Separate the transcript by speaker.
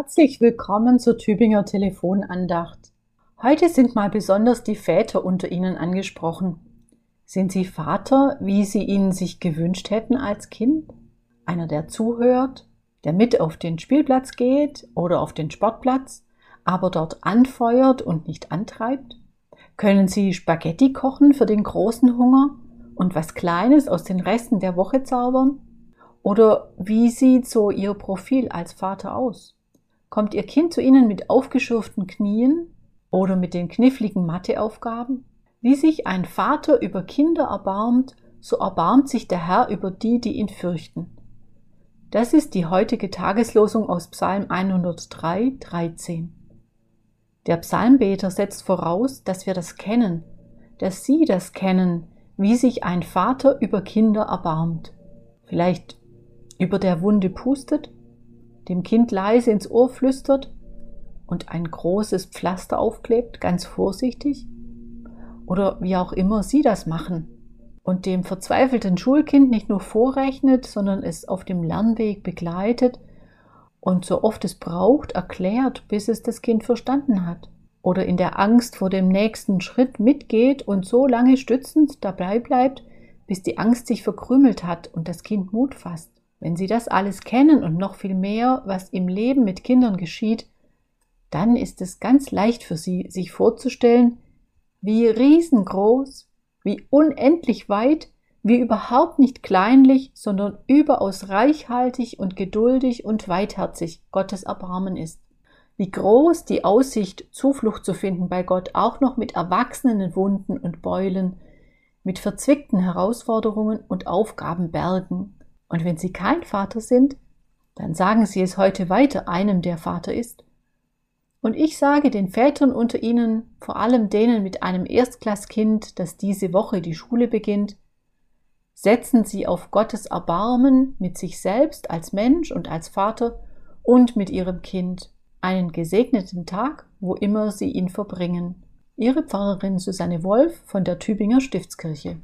Speaker 1: Herzlich willkommen zur Tübinger Telefonandacht. Heute sind mal besonders die Väter unter Ihnen angesprochen. Sind Sie Vater, wie Sie ihn sich gewünscht hätten als Kind? Einer, der zuhört, der mit auf den Spielplatz geht oder auf den Sportplatz, aber dort anfeuert und nicht antreibt? Können Sie Spaghetti kochen für den großen Hunger und was Kleines aus den Resten der Woche zaubern? Oder wie sieht so Ihr Profil als Vater aus? Kommt Ihr Kind zu Ihnen mit aufgeschürften Knien oder mit den kniffligen Matheaufgaben? Wie sich ein Vater über Kinder erbarmt, so erbarmt sich der Herr über die, die ihn fürchten. Das ist die heutige Tageslosung aus Psalm 103, 13. Der Psalmbeter setzt voraus, dass wir das kennen, dass Sie das kennen, wie sich ein Vater über Kinder erbarmt. Vielleicht über der Wunde pustet dem Kind leise ins Ohr flüstert und ein großes Pflaster aufklebt, ganz vorsichtig, oder wie auch immer Sie das machen, und dem verzweifelten Schulkind nicht nur vorrechnet, sondern es auf dem Lernweg begleitet und so oft es braucht, erklärt, bis es das Kind verstanden hat, oder in der Angst vor dem nächsten Schritt mitgeht und so lange stützend dabei bleibt, bis die Angst sich verkrümelt hat und das Kind Mut fasst. Wenn Sie das alles kennen und noch viel mehr, was im Leben mit Kindern geschieht, dann ist es ganz leicht für Sie, sich vorzustellen, wie riesengroß, wie unendlich weit, wie überhaupt nicht kleinlich, sondern überaus reichhaltig und geduldig und weitherzig Gottes Erbarmen ist. Wie groß die Aussicht, Zuflucht zu finden bei Gott, auch noch mit erwachsenen Wunden und Beulen, mit verzwickten Herausforderungen und Aufgabenbergen, und wenn Sie kein Vater sind, dann sagen Sie es heute weiter einem, der Vater ist. Und ich sage den Vätern unter Ihnen, vor allem denen mit einem Erstklasskind, das diese Woche die Schule beginnt, setzen Sie auf Gottes Erbarmen mit sich selbst als Mensch und als Vater und mit Ihrem Kind einen gesegneten Tag, wo immer Sie ihn verbringen. Ihre Pfarrerin Susanne Wolf von der Tübinger Stiftskirche.